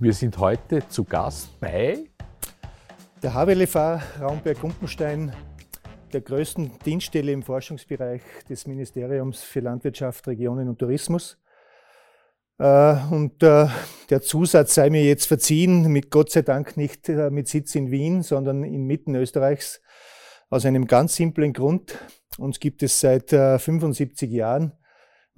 wir sind heute zu Gast bei der HWLFA Raumberg-Gumpenstein, der größten Dienststelle im Forschungsbereich des Ministeriums für Landwirtschaft, Regionen und Tourismus. Äh, und äh, der Zusatz sei mir jetzt verziehen, mit Gott sei Dank nicht äh, mit Sitz in Wien, sondern inmitten Österreichs, aus einem ganz simplen Grund. Uns gibt es seit 75 Jahren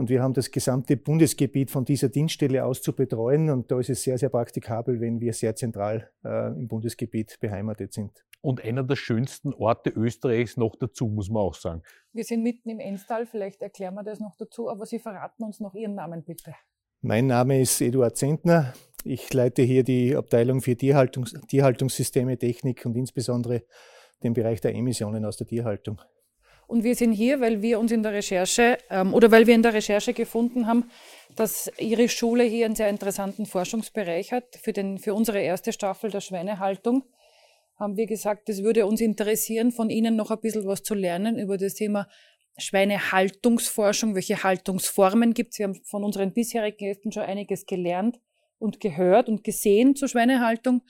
und wir haben das gesamte Bundesgebiet von dieser Dienststelle aus zu betreuen. Und da ist es sehr, sehr praktikabel, wenn wir sehr zentral äh, im Bundesgebiet beheimatet sind. Und einer der schönsten Orte Österreichs noch dazu, muss man auch sagen. Wir sind mitten im Enstal, vielleicht erklären wir das noch dazu, aber Sie verraten uns noch Ihren Namen bitte. Mein Name ist Eduard Zentner. Ich leite hier die Abteilung für Tierhaltungs Tierhaltungssysteme, Technik und insbesondere den Bereich der Emissionen aus der Tierhaltung. Und wir sind hier, weil wir uns in der Recherche ähm, oder weil wir in der Recherche gefunden haben, dass Ihre Schule hier einen sehr interessanten Forschungsbereich hat. Für, den, für unsere erste Staffel der Schweinehaltung haben wir gesagt, es würde uns interessieren, von Ihnen noch ein bisschen was zu lernen über das Thema Schweinehaltungsforschung. Welche Haltungsformen gibt es? Wir haben von unseren bisherigen Gästen schon einiges gelernt und gehört und gesehen zur Schweinehaltung.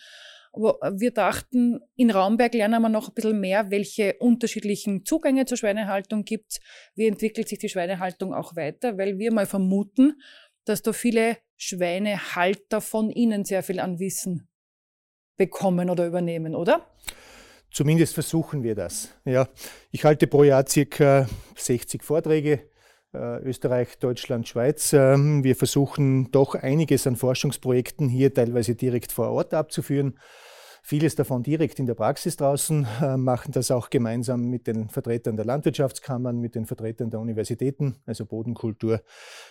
Aber wir dachten, in Raumberg lernen wir noch ein bisschen mehr, welche unterschiedlichen Zugänge zur Schweinehaltung gibt Wie entwickelt sich die Schweinehaltung auch weiter? Weil wir mal vermuten, dass da viele Schweinehalter von Ihnen sehr viel an Wissen bekommen oder übernehmen, oder? Zumindest versuchen wir das. Ja, ich halte pro Jahr circa 60 Vorträge, äh, Österreich, Deutschland, Schweiz. Ähm, wir versuchen doch einiges an Forschungsprojekten hier teilweise direkt vor Ort abzuführen. Vieles davon direkt in der Praxis draußen, äh, machen das auch gemeinsam mit den Vertretern der Landwirtschaftskammern, mit den Vertretern der Universitäten, also Bodenkultur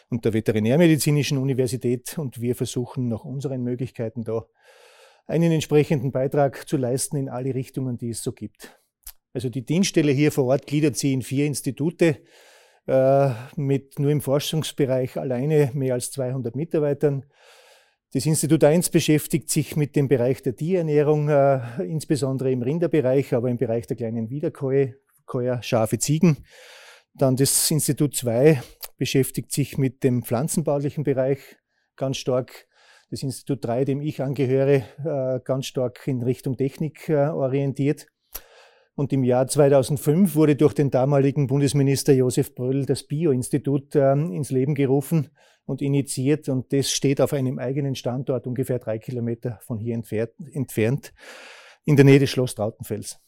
und der Veterinärmedizinischen Universität. Und wir versuchen nach unseren Möglichkeiten da einen entsprechenden Beitrag zu leisten in alle Richtungen, die es so gibt. Also die Dienststelle hier vor Ort gliedert sie in vier Institute äh, mit nur im Forschungsbereich alleine mehr als 200 Mitarbeitern. Das Institut 1 beschäftigt sich mit dem Bereich der Tierernährung, äh, insbesondere im Rinderbereich, aber im Bereich der kleinen Wiederkäuer, Schafe, Ziegen. Dann das Institut 2 beschäftigt sich mit dem pflanzenbaulichen Bereich ganz stark. Das Institut 3, dem ich angehöre, äh, ganz stark in Richtung Technik äh, orientiert. Und im Jahr 2005 wurde durch den damaligen Bundesminister Josef Bröll das Bio-Institut äh, ins Leben gerufen und initiiert. Und das steht auf einem eigenen Standort, ungefähr drei Kilometer von hier entfernt, in der Nähe des Schloss Trautenfels.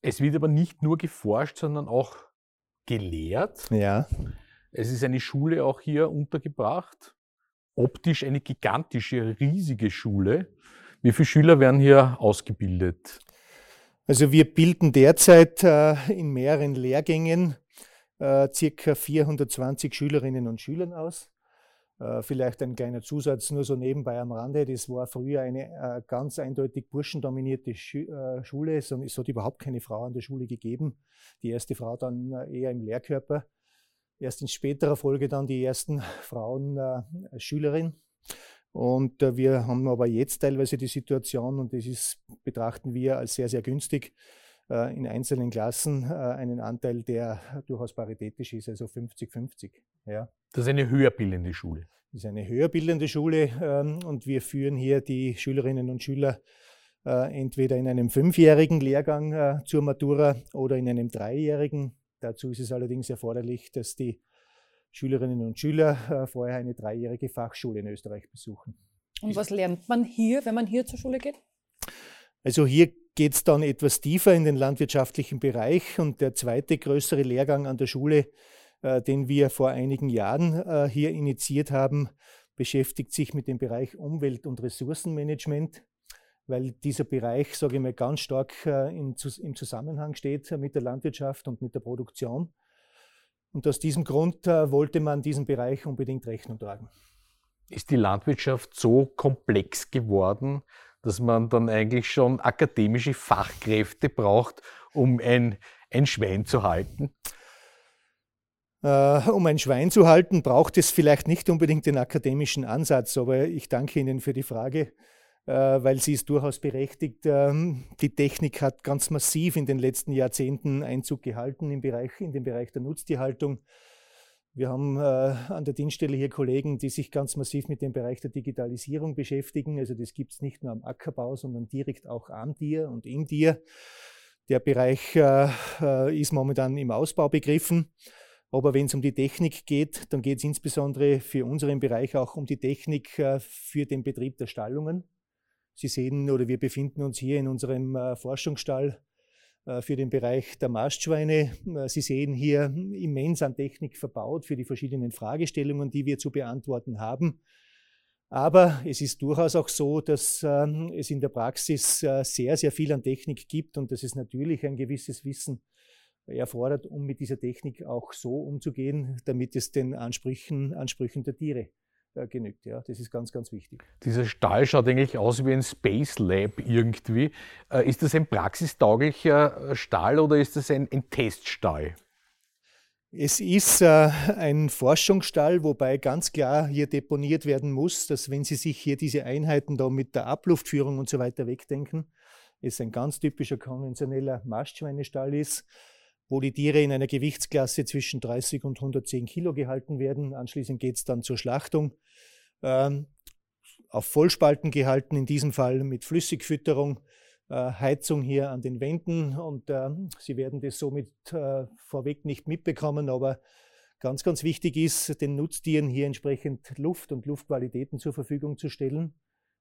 Es wird aber nicht nur geforscht, sondern auch gelehrt. Ja. Es ist eine Schule auch hier untergebracht. Optisch eine gigantische, riesige Schule. Wie viele Schüler werden hier ausgebildet? Also wir bilden derzeit äh, in mehreren Lehrgängen äh, circa 420 Schülerinnen und Schülern aus. Äh, vielleicht ein kleiner Zusatz nur so nebenbei am Rande. Das war früher eine ganz eindeutig burschendominierte Schu Schule. Es hat überhaupt keine Frau an der Schule gegeben. Die erste Frau dann eher im Lehrkörper. Erst in späterer Folge dann die ersten Frauen Schülerin. Und äh, wir haben aber jetzt teilweise die Situation, und das ist, betrachten wir als sehr, sehr günstig, äh, in einzelnen Klassen äh, einen Anteil, der durchaus paritätisch ist, also 50-50. Ja. Das ist eine höherbildende Schule. Das ist eine höherbildende Schule ähm, und wir führen hier die Schülerinnen und Schüler entweder in einem fünfjährigen Lehrgang zur Matura oder in einem dreijährigen. Dazu ist es allerdings erforderlich, dass die Schülerinnen und Schüler äh, vorher eine dreijährige Fachschule in Österreich besuchen. Und was lernt man hier, wenn man hier zur Schule geht? Also hier geht es dann etwas tiefer in den landwirtschaftlichen Bereich und der zweite größere Lehrgang an der Schule, äh, den wir vor einigen Jahren äh, hier initiiert haben, beschäftigt sich mit dem Bereich Umwelt- und Ressourcenmanagement, weil dieser Bereich, sage ich mal, ganz stark äh, in, im Zusammenhang steht mit der Landwirtschaft und mit der Produktion. Und aus diesem Grund äh, wollte man diesem Bereich unbedingt Rechnung tragen. ist die Landwirtschaft so komplex geworden, dass man dann eigentlich schon akademische Fachkräfte braucht, um ein, ein Schwein zu halten? Äh, um ein Schwein zu halten, braucht es vielleicht nicht unbedingt den akademischen Ansatz, aber ich danke Ihnen für die Frage, weil sie ist durchaus berechtigt. Ähm, die Technik hat ganz massiv in den letzten Jahrzehnten Einzug gehalten im Bereich, in den Bereich der Nutztierhaltung. Wir haben äh, an der Dienststelle hier Kollegen, die sich ganz massiv mit dem Bereich der Digitalisierung beschäftigen. Also das gibt es nicht nur am Ackerbau, sondern direkt auch am Tier und im Tier. Der Bereich ist momentan im Ausbau begriffen. Aber wenn es um die Technik geht, dann geht es insbesondere für unseren Bereich auch um die Technik äh, für den Betrieb der Stallungen. Sie sehen oder wir befinden uns hier in unserem äh, Forschungsstall äh, für den Bereich der Mastschweine. Sie sehen hier immens an Technik verbaut für die verschiedenen Fragestellungen, die wir zu beantworten haben. Aber es ist durchaus auch so, dass ähm, es in der Praxis sehr, sehr viel an Technik gibt und dass es natürlich ein gewisses Wissen erfordert, um mit dieser Technik auch so umzugehen, damit es den Ansprüchen, Ansprüchen der Tiere äh, genügt. Ja, das ist ganz, ganz wichtig. Dieser Stall schaut eigentlich aus wie ein Space Lab irgendwie. Äh, ist das ein praxistauglicher äh, Stall oder ist das ein, ein Teststall? Es ist äh, ein Forschungsstall, wobei ganz klar hier deponiert werden muss, dass wenn Sie sich hier diese Einheiten da mit der Abluftführung und so weiter wegdenken, es ein ganz typischer konventioneller Mastschweinestall ist wo die Tiere in einer Gewichtsklasse zwischen 30 und 110 Kilo gehalten werden. Anschließend geht es dann zur Schlachtung. Ähm, auf Vollspalten gehalten, in diesem Fall mit Flüssigfütterung, äh, Heizung hier an den Wänden und äh, Sie werden das somit äh, vorweg nicht mitbekommen, aber ganz, ganz wichtig ist, den Nutztieren hier entsprechend Luft und Luftqualitäten zur Verfügung zu stellen.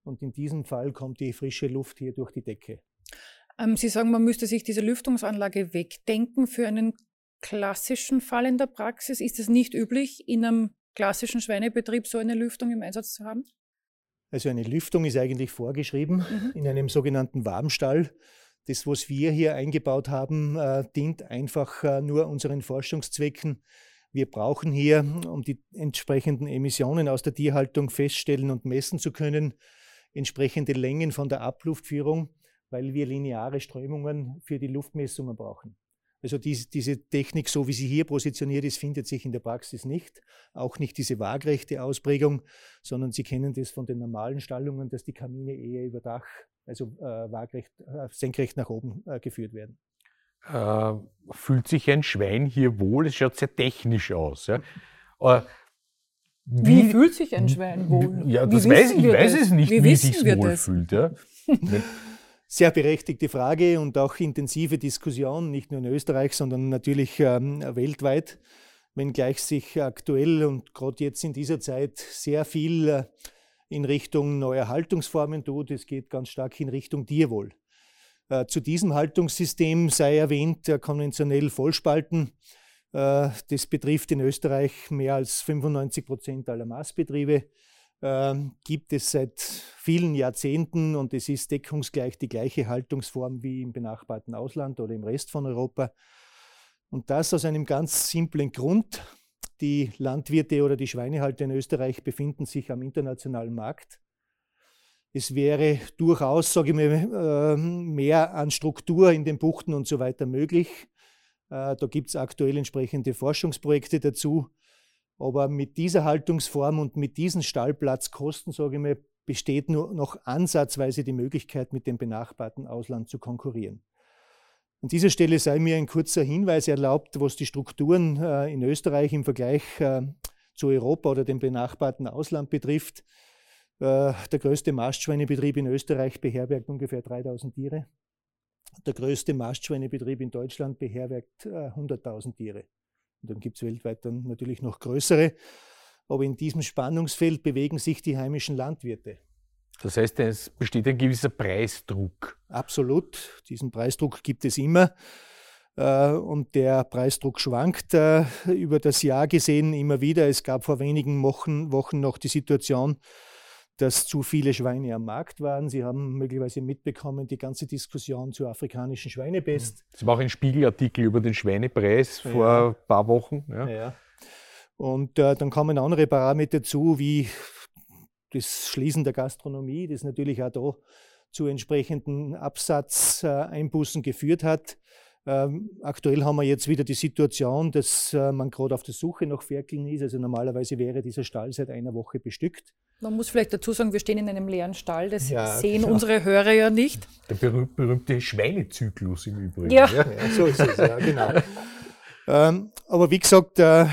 Und in diesem Fall kommt die frische Luft hier durch die Decke. Ähm, Sie sagen, man müsste sich diese Lüftungsanlage wegdenken für einen klassischen Fall in der Praxis. Ist es nicht üblich, in einem klassischen Schweinebetrieb so eine Lüftung im Einsatz zu haben? Also eine Lüftung ist eigentlich vorgeschrieben mhm. in einem sogenannten Warmstall. Das, was wir hier eingebaut haben, äh, dient einfach äh, nur unseren Forschungszwecken. Wir brauchen hier, um die entsprechenden Emissionen aus der Tierhaltung feststellen und messen zu können, entsprechende Längen von der Abluftführung weil wir lineare Strömungen für die Luftmessungen brauchen. Also diese, diese Technik, so wie sie hier positioniert ist, findet sich in der Praxis nicht. Auch nicht diese waagrechte Ausprägung, sondern Sie kennen das von den normalen Stallungen, dass die Kamine eher über Dach, also äh, waagrecht, äh, senkrecht nach oben äh, geführt werden. Äh, fühlt sich ein Schwein hier wohl? Es schaut sehr technisch aus. Ja? Äh, wie, wie, fühlt sich ein Schwein wohl? Ja, das weiß, ich weiß es nicht, wie, wie sich wohl das? fühlt. Ja? sehr berechtigte Frage und auch intensive Diskussion, nicht nur in Österreich, sondern natürlich ähm, weltweit, wenngleich sich aktuell und gerade jetzt in dieser Zeit sehr viel äh, in Richtung neuer Haltungsformen tut. Es geht ganz stark in Richtung Tierwohl. Äh, zu diesem Haltungssystem sei erwähnt, der konventionell Vollspalten. Äh, das betrifft in Österreich mehr als 95 Prozent aller Maßbetriebe gibt es seit vielen Jahrzehnten und es ist deckungsgleich die gleiche Haltungsform wie im benachbarten Ausland oder im Rest von Europa. Und das aus einem ganz simplen Grund. Die Landwirte oder die Schweinehalter in Österreich befinden sich am internationalen Markt. Es wäre durchaus, sage ich mal, ähm, mehr an Struktur in den Buchten und so weiter möglich. Äh, da gibt es aktuell entsprechende Forschungsprojekte dazu. Aber mit dieser Haltungsform und mit diesen Stallplatzkosten, sage ich mal, besteht nur noch ansatzweise die Möglichkeit, mit dem benachbarten Ausland zu konkurrieren. An dieser Stelle sei mir ein kurzer Hinweis erlaubt, was die Strukturen äh, in Österreich im Vergleich äh, zu Europa oder dem benachbarten Ausland betrifft. Äh, der größte Mastschweinebetrieb in Österreich beherbergt ungefähr 3000 Tiere. Der größte Mastschweinebetrieb in Deutschland beherbergt 100.000 Tiere. Und dann gibt es weltweit dann natürlich noch größere. Aber in diesem Spannungsfeld bewegen sich die heimischen Landwirte. Das heißt, es besteht ein gewisser Preisdruck. Absolut. Diesen Preisdruck gibt es immer. Äh, und der Preisdruck schwankt äh, über das Jahr gesehen immer wieder. Es gab vor wenigen Wochen, Wochen noch die Situation, dass zu viele Schweine am Markt waren. Sie haben möglicherweise mitbekommen, die ganze Diskussion zur afrikanischen Schweinepest. Es war auch ein Spiegelartikel über den Schweinepreis vor ja. ein paar Wochen. Ja. ja. Und äh, dann kommen andere Parameter zu, wie das Schließen der Gastronomie, das natürlich auch da zu entsprechenden Absatzeinbußen geführt hat. Ähm, aktuell haben wir jetzt wieder die Situation, dass äh, man gerade auf der Suche nach Ferkeln ist. Also normalerweise wäre dieser Stall seit einer Woche bestückt. Man muss vielleicht dazu sagen, wir stehen in einem leeren Stall. Das ja, sehen genau. unsere Hörer ja nicht. Der berühmte, berühmte Schweinezyklus im Übrigen. Ja, ja. ja so ist es, ja, genau. ähm, aber wie gesagt, äh,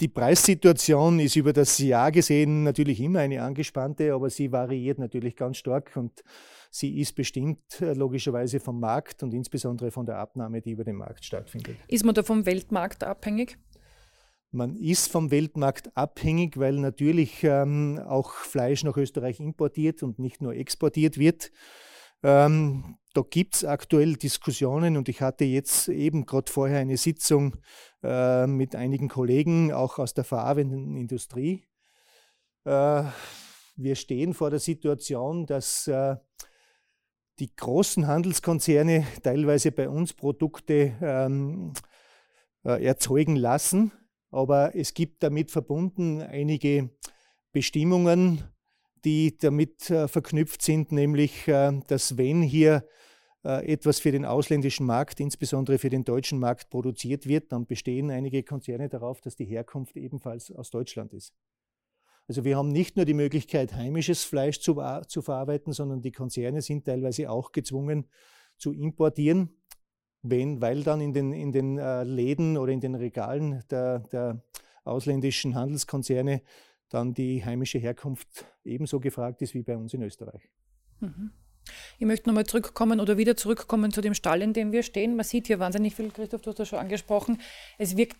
die Preissituation ist über das Jahr gesehen natürlich immer eine angespannte, aber sie variiert natürlich ganz stark und sie ist bestimmt äh, logischerweise vom Markt und insbesondere von der Abnahme, die über den Markt stattfindet. Ist man da vom Weltmarkt abhängig? Man ist vom Weltmarkt abhängig, weil natürlich ähm, auch Fleisch nach Österreich importiert und nicht nur exportiert wird. Ähm, da gibt es aktuell Diskussionen und ich hatte jetzt eben gerade vorher eine Sitzung äh, mit einigen Kollegen, auch aus der verarbeitenden Industrie. Äh, wir stehen vor der Situation, dass äh, die großen Handelskonzerne teilweise bei uns Produkte ähm, äh, erzeugen lassen, aber es gibt damit verbunden einige Bestimmungen, die damit äh, verknüpft sind, nämlich äh, dass wenn hier äh, etwas für den ausländischen Markt, insbesondere für den deutschen Markt produziert wird, dann bestehen einige Konzerne darauf, dass die Herkunft ebenfalls aus Deutschland ist. Also wir haben nicht nur die Möglichkeit, heimisches Fleisch zu, zu verarbeiten, sondern die Konzerne sind teilweise auch gezwungen zu importieren, wenn, weil dann in den, in den äh, Läden oder in den Regalen der, der ausländischen Handelskonzerne dann die heimische Herkunft ebenso gefragt ist wie bei uns in Österreich. Mhm. Ich möchte nochmal zurückkommen oder wieder zurückkommen zu dem Stall, in dem wir stehen. Man sieht hier wahnsinnig viel, Christoph, du hast das schon angesprochen. Es wirkt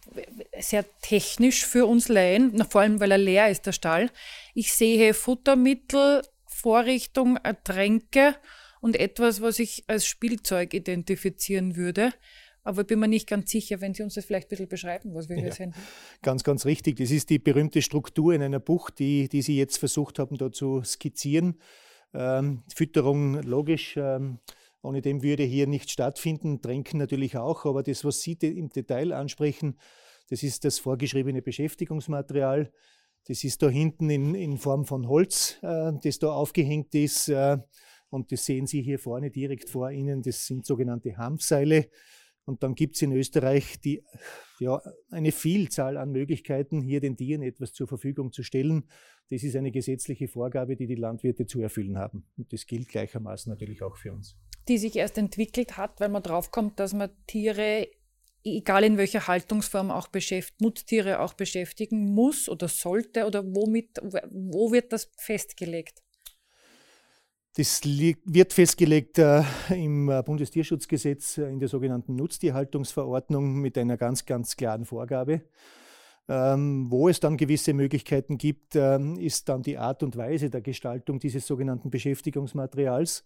sehr technisch für uns Laien, vor allem weil er leer ist, der Stall. Ich sehe Futtermittel, Vorrichtung, Tränke und etwas, was ich als Spielzeug identifizieren würde. Aber ich bin mir nicht ganz sicher, wenn Sie uns das vielleicht ein bisschen beschreiben, was wir ja, hier sehen. Ganz, ganz richtig. Das ist die berühmte Struktur in einer Bucht, die, die Sie jetzt versucht haben, da zu skizzieren. Ähm, Fütterung logisch, ähm, ohne dem würde hier nicht stattfinden, Tränken natürlich auch, aber das, was Sie im Detail ansprechen, das ist das vorgeschriebene Beschäftigungsmaterial. Das ist da hinten in, in Form von Holz, äh, das da aufgehängt ist. Äh, und das sehen Sie hier vorne direkt vor Ihnen. Das sind sogenannte Hanfseile. Und dann gibt es in Österreich die, ja, eine Vielzahl an Möglichkeiten, hier den Tieren etwas zur Verfügung zu stellen. Das ist eine gesetzliche Vorgabe, die die Landwirte zu erfüllen haben. Und das gilt gleichermaßen natürlich auch für uns. Die sich erst entwickelt hat, weil man draufkommt, dass man Tiere, egal in welcher Haltungsform auch beschäftigt, Nutztiere auch beschäftigen muss oder sollte oder womit, wo wird das festgelegt? Das wird festgelegt äh, im äh, Bundestierschutzgesetz äh, in der sogenannten Nutztierhaltungsverordnung mit einer ganz, ganz klaren Vorgabe. Ähm, wo es dann gewisse Möglichkeiten gibt, ähm, ist dann die Art und Weise der Gestaltung dieses sogenannten Beschäftigungsmaterials.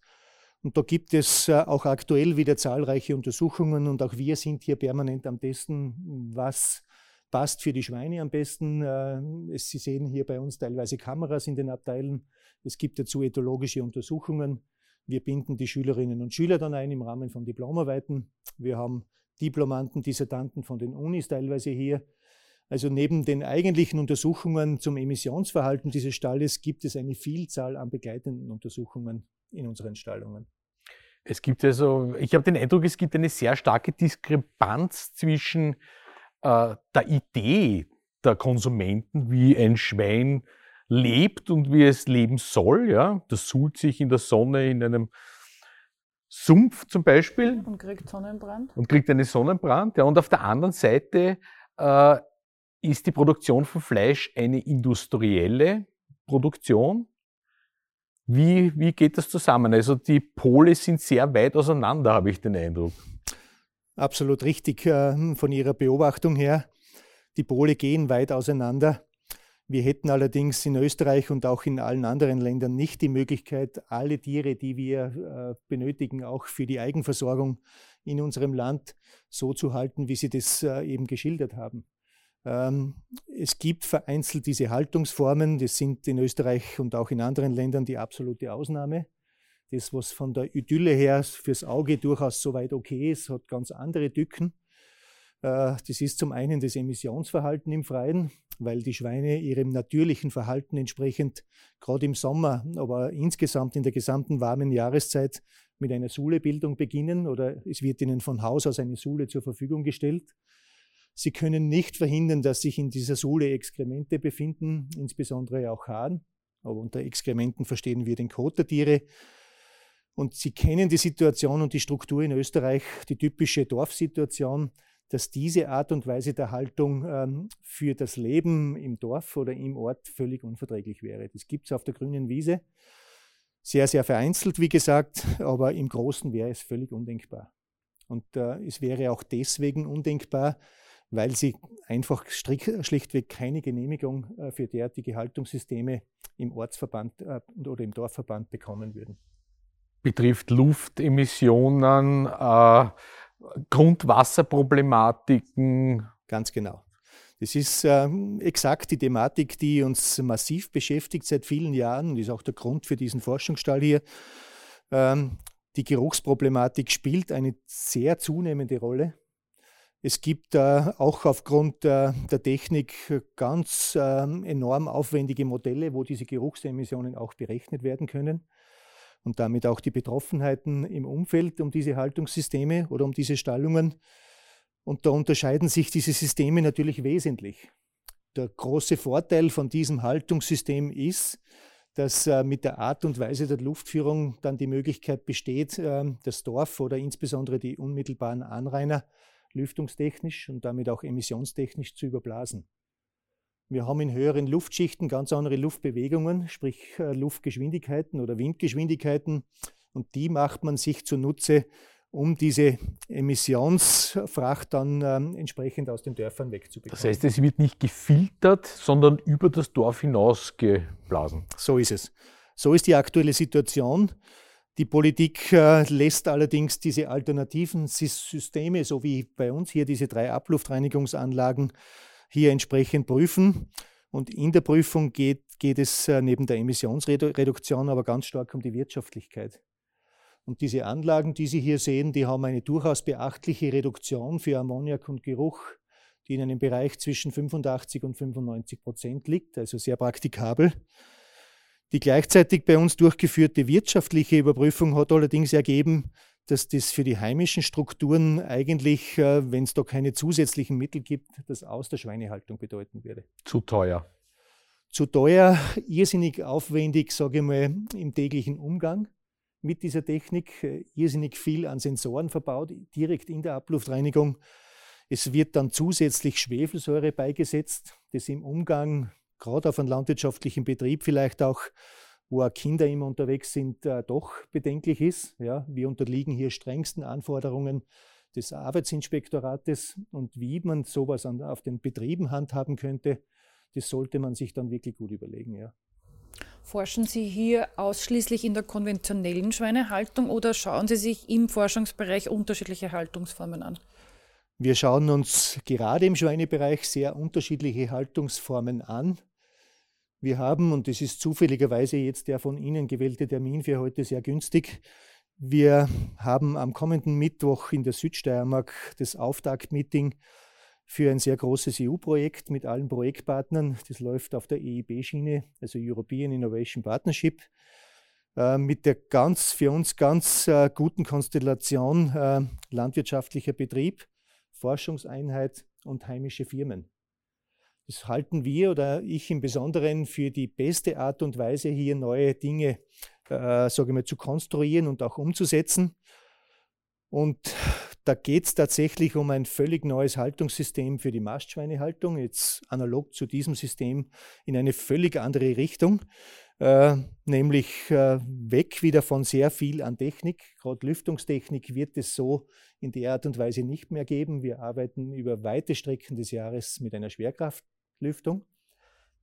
Und da gibt es auch aktuell wieder zahlreiche Untersuchungen und auch wir sind hier permanent am Testen, was passt für die Schweine am besten. Äh, Sie sehen hier bei uns teilweise Kameras in den Abteilen es gibt dazu ethologische Untersuchungen. Wir binden die Schülerinnen und Schüler dann ein im Rahmen von Diplomarbeiten. Wir haben Diplomanten, Dissertanten von den Unis teilweise hier. Also neben den eigentlichen Untersuchungen zum Emissionsverhalten dieses Stalles gibt es eine Vielzahl an begleitenden Untersuchungen in unseren Stallungen. Es gibt also, ich habe den Eindruck, es gibt eine sehr starke Diskrepanz zwischen äh, der Idee der Konsumenten, wie ein Schwein lebt und wie es leben soll. Ja? Das suhlt sich in der Sonne in einem Sumpf zum Beispiel. Und kriegt Sonnenbrand. Und kriegt einen Sonnenbrand. Ja. Und auf der anderen Seite äh, ist die Produktion von Fleisch eine industrielle Produktion. Wie, wie geht das zusammen? Also die Pole sind sehr weit auseinander, habe ich den Eindruck. Absolut richtig äh, von Ihrer Beobachtung her. Die Pole gehen weit auseinander. Wir hätten allerdings in Österreich und auch in allen anderen Ländern nicht die Möglichkeit, alle Tiere, die wir äh, benötigen, auch für die Eigenversorgung in unserem Land so zu halten, wie Sie das äh, eben geschildert haben. Ähm, es gibt vereinzelt diese Haltungsformen, das sind in Österreich und auch in anderen Ländern die absolute Ausnahme. Das, was von der Idylle her fürs Auge durchaus soweit okay ist, hat ganz andere Tücken. Äh, das ist zum einen das Emissionsverhalten im Freien. weil die Schweine ihrem natürlichen Verhalten entsprechend gerade im Sommer, aber insgesamt in der gesamten warmen Jahreszeit mit einer Suhlebildung beginnen oder es wird ihnen von Haus aus eine Suhle zur Verfügung gestellt. Sie können nicht verhindern, dass sich in dieser Suhle Exkremente befinden, insbesondere auch Haaren. Aber unter Exkrementen verstehen wir den Kot der Tiere. Und Sie kennen die Situation und die Struktur in Österreich, die typische Dorfsituation, dass diese Art und Weise der Haltung ähm, für das Leben im Dorf oder im Ort völlig unverträglich wäre. Das gibt es auf der grünen Wiese. Sehr, sehr vereinzelt, wie gesagt, aber im Großen wäre es völlig undenkbar. Und äh, es wäre auch deswegen undenkbar, weil sie einfach schlichtweg keine Genehmigung äh, für derartige Haltungssysteme im Ortsverband äh, oder im Dorfverband bekommen würden. Betrifft Luftemissionen, äh, Grundwasserproblematiken. Ganz genau. Das ist ähm, exakt die Thematik, die uns massiv beschäftigt seit vielen Jahren und ist auch der Grund für diesen Forschungsstall hier. Ähm, die Geruchsproblematik spielt eine sehr zunehmende Rolle es gibt äh, auch aufgrund äh, der Technik ganz äh, enorm aufwendige Modelle, wo diese Geruchsemissionen auch berechnet werden können und damit auch die Betroffenheiten im Umfeld um diese Haltungssysteme oder um diese Stallungen. Und da unterscheiden sich diese Systeme natürlich wesentlich. Der große Vorteil von diesem Haltungssystem ist, dass äh, mit der Art und Weise der Luftführung dann die Möglichkeit besteht, äh, das Dorf oder insbesondere die unmittelbaren Anrainer lüftungstechnisch und damit auch emissionstechnisch zu überblasen. Wir haben in höheren Luftschichten ganz andere Luftbewegungen, sprich äh, Luftgeschwindigkeiten oder Windgeschwindigkeiten. Und die macht man sich zunutze, um diese Emissionsfracht dann ähm, entsprechend aus den Dörfern wegzubekommen. Das heißt, es wird nicht gefiltert, sondern über das Dorf hinaus geblasen. So ist es. So ist die aktuelle Situation. Die Politik äh, lässt allerdings diese alternativen Systeme, so wie bei uns hier diese drei Abluftreinigungsanlagen, hier entsprechend prüfen. Und in der Prüfung geht, geht es äh, neben der Emissionsreduktion aber ganz stark um die Wirtschaftlichkeit. Und diese Anlagen, die Sie hier sehen, die haben eine durchaus beachtliche Reduktion für Ammoniak und Geruch, die in einem Bereich zwischen 85 und 95 Prozent liegt, also sehr praktikabel. Die gleichzeitig bei uns durchgeführte wirtschaftliche Überprüfung hat allerdings ergeben, dass das für die heimischen Strukturen eigentlich, äh, wenn es da keine zusätzlichen Mittel gibt, das aus der Schweinehaltung bedeuten würde. Zu teuer. Zu teuer, irrsinnig aufwendig, sage ich mal, im täglichen Umgang mit dieser Technik, irrsinnig viel an Sensoren verbaut, direkt in der Abluftreinigung. Es wird dann zusätzlich Schwefelsäure beigesetzt, das im Umgang gerade auf einem landwirtschaftlichen Betrieb vielleicht auch, wo auch Kinder immer unterwegs sind, äh, doch bedenklich ist. Ja, wir unterliegen hier strengsten Anforderungen des Arbeitsinspektorates und wie man sowas an, auf den Betrieben handhaben könnte, das sollte man sich dann wirklich gut überlegen. Ja. Forschen Sie hier ausschließlich in der konventionellen Schweinehaltung oder schauen Sie sich im Forschungsbereich unterschiedliche Haltungsformen an? Wir schauen uns gerade im Schweinebereich sehr unterschiedliche Haltungsformen an. Wir haben, und das ist zufälligerweise jetzt der von Ihnen gewählte Termin für heute sehr günstig, wir haben am kommenden Mittwoch in der Südsteiermark das Auftaktmeeting für ein sehr großes EU-Projekt mit allen Projektpartnern. Das läuft auf der EIB-Schiene, also European Innovation Partnership, äh, mit der ganz für uns ganz äh, guten Konstellation äh, landwirtschaftlicher Betrieb, Forschungseinheit und heimische Firmen. Das halten wir oder ich im Besonderen für die beste Art und Weise, hier neue Dinge, äh, sage ich mal, zu konstruieren und auch umzusetzen. Und da geht es tatsächlich um ein völlig neues Haltungssystem für die Mastschweinehaltung, jetzt analog zu diesem System in eine völlig andere Richtung, äh, nämlich äh, weg wieder von sehr viel an Technik. Gerade Lüftungstechnik wird es so in der Art und Weise nicht mehr geben. Wir arbeiten über weite Strecken des Jahres mit einer Schwerkraft Lüftung.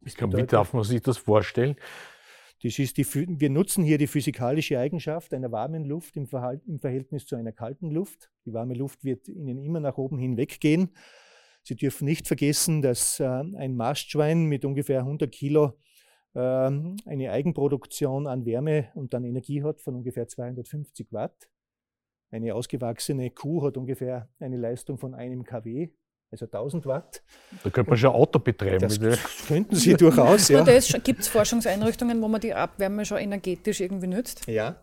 Wie darf man sich das vorstellen? Das ist die, wir nutzen hier die physikalische Eigenschaft einer warmen Luft im, im, Verhältnis zu einer kalten Luft. Die warme Luft wird Ihnen immer nach oben hin weggehen. Sie dürfen nicht vergessen, dass äh, ein Mastschwein mit ungefähr 100 Kilo äh, eine Eigenproduktion an Wärme und an Energie hat von ungefähr 250 Watt. Eine ausgewachsene Kuh hat ungefähr eine Leistung von einem kW also 1000 Watt. Da könnte man schon Auto betreiben. Das könnten Sie durchaus, ja. Gibt es Forschungseinrichtungen, wo man die Abwärme schon energetisch irgendwie nützt? Ja,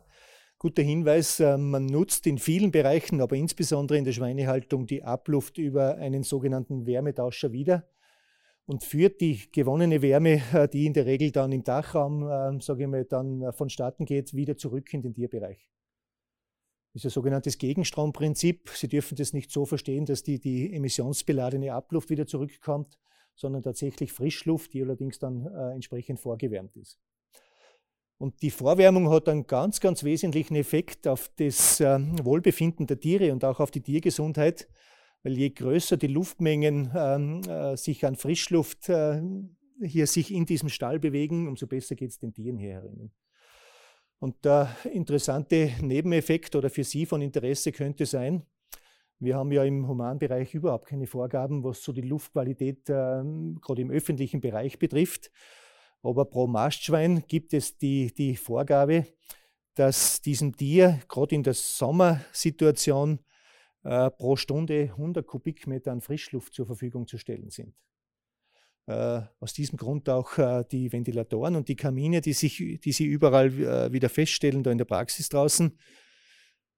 guter Hinweis. Äh, man nutzt in vielen Bereichen, aber insbesondere in der Schweinehaltung, die Abluft über einen sogenannten Wärmetauscher wieder und führt die gewonnene Wärme, äh, die in der Regel dann im Dachraum, äh, sage ich mal, dann vonstatten geht, wieder zurück in den Tierbereich. Ist ein sogenanntes Gegenstromprinzip. Sie dürfen das nicht so verstehen, dass die, die emissionsbeladene Abluft wieder zurückkommt, sondern tatsächlich Frischluft, die allerdings dann äh, entsprechend vorgewärmt ist. Und die Vorwärmung hat einen ganz, ganz wesentlichen Effekt auf das äh, Wohlbefinden der Tiere und auch auf die Tiergesundheit, weil je größer die Luftmengen ähm, äh, sich an Frischluft äh, hier sich in diesem Stall bewegen, umso besser geht es den Tieren hier herinnen. Und der interessante Nebeneffekt oder für Sie von Interesse könnte sein, wir haben ja im Humanbereich überhaupt keine Vorgaben, was so die Luftqualität äh, gerade im öffentlichen Bereich betrifft. Aber pro Mastschwein gibt es die, die Vorgabe, dass diesem Tier gerade in der Sommersituation äh, pro Stunde 100 Kubikmeter an Frischluft zur Verfügung zu stellen sind. Äh, aus diesem Grund auch äh, die Ventilatoren und die Kamine, die, sich, die Sie überall äh, wieder feststellen, da in der Praxis draußen.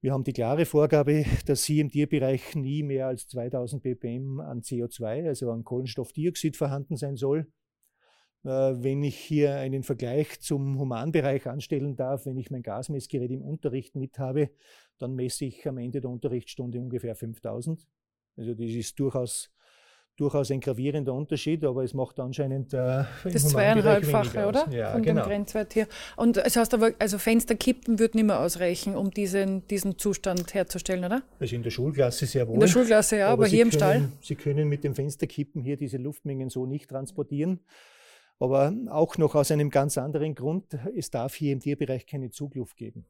Wir haben die klare Vorgabe, dass Sie im Tierbereich nie mehr als 2000 ppm an CO2, also an Kohlenstoffdioxid vorhanden sein soll. Wenn ich hier einen Vergleich zum Humanbereich anstellen darf, wenn ich mein Gasmessgerät im Unterricht mit habe, dann messe ich am Ende der Unterrichtsstunde ungefähr 5000. Also das ist durchaus durchaus ein gravierender Unterschied, aber es macht anscheinend äh, das zweieinhalbfache, oder? Ja, Von genau. dem Grenzwert hier. Und es heißt aber, also Fensterkippen würden nicht mehr ausreichen, um diesen, diesen Zustand herzustellen, oder? Also in der Schulklasse sehr wohl. In der Schulklasse, ja, aber, aber hier im können, Stall? Sie können mit dem Fensterkippen hier diese Luftmengen so nicht transportieren. Aber auch noch aus einem ganz anderen Grund, es darf hier im Tierbereich keine Zugluft geben.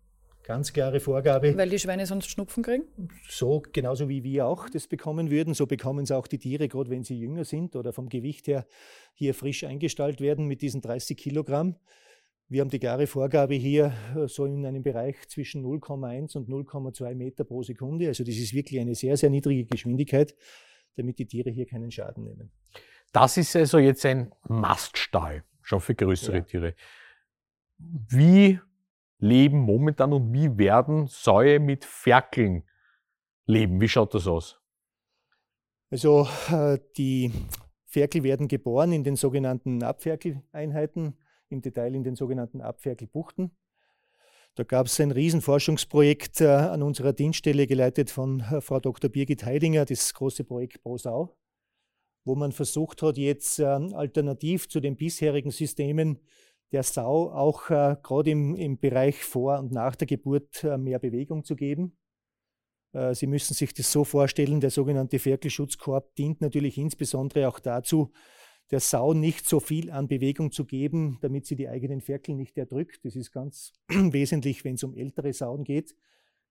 Ganz klare Vorgabe. Weil die Schweine sonst Schnupfen kriegen? So, genauso wie wir auch das bekommen würden, so bekommen es auch die Tiere, gerade wenn sie jünger sind oder vom Gewicht her hier frisch eingestallt werden mit diesen 30 Kilogramm. Wir haben die klare Vorgabe hier äh, so in einem Bereich zwischen 0,1 und 0,2 Meter pro Sekunde. Also das ist wirklich eine sehr, sehr niedrige Geschwindigkeit, damit die Tiere hier keinen Schaden nehmen. Das ist also jetzt ein Maststall, schon für größere ja. Tiere. Wie leben momentan und wie werden Säue mit Ferkeln leben? Wie schaut das aus? Also äh, die Ferkel werden geboren in den sogenannten Abferkeleinheiten, im Detail in den sogenannten Abferkelbuchten. Da gab es ein Riesenforschungsprojekt äh, an unserer Dienststelle, geleitet von äh, Frau Dr. Birgit Heidinger, das große Projekt ProSau, wo man versucht hat, jetzt alternativ zu den bisherigen Systemen der Sau auch äh, gerade im, im Bereich vor und nach der Geburt äh, mehr Bewegung zu geben. Äh, Sie müssen sich das so vorstellen, der sogenannte Ferkelschutzkorb dient natürlich insbesondere auch dazu, der Sau nicht so viel an Bewegung zu geben, damit sie die eigenen Ferkel nicht erdrückt. Das ist ganz wesentlich, wenn es um ältere Sauen geht,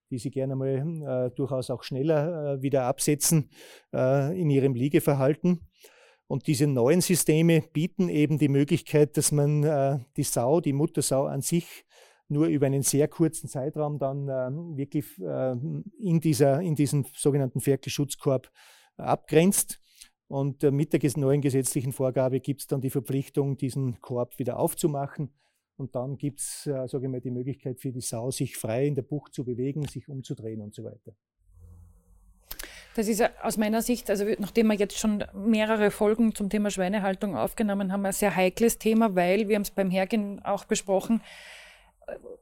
die sie gerne mal äh, durchaus auch schneller äh, wieder absetzen äh, in ihrem Liegeverhalten. Und diese neuen Systeme bieten eben die Möglichkeit, dass man äh, die Sau, die Muttersau an sich, nur über einen sehr kurzen Zeitraum dann äh, wirklich äh, in, dieser, in diesem sogenannten Ferkelschutzkorb abgrenzt. Und äh, mit der neuen gesetzlichen Vorgabe gibt es dann die Verpflichtung, diesen Korb wieder aufzumachen. Und dann gibt es, äh, sage ich mal, die Möglichkeit für die Sau, sich frei in der Bucht zu bewegen, sich umzudrehen und so weiter. Das ist aus meiner Sicht, also nachdem wir jetzt schon mehrere Folgen zum Thema Schweinehaltung aufgenommen haben, ein sehr heikles Thema, weil wir haben es beim Hergehen auch besprochen,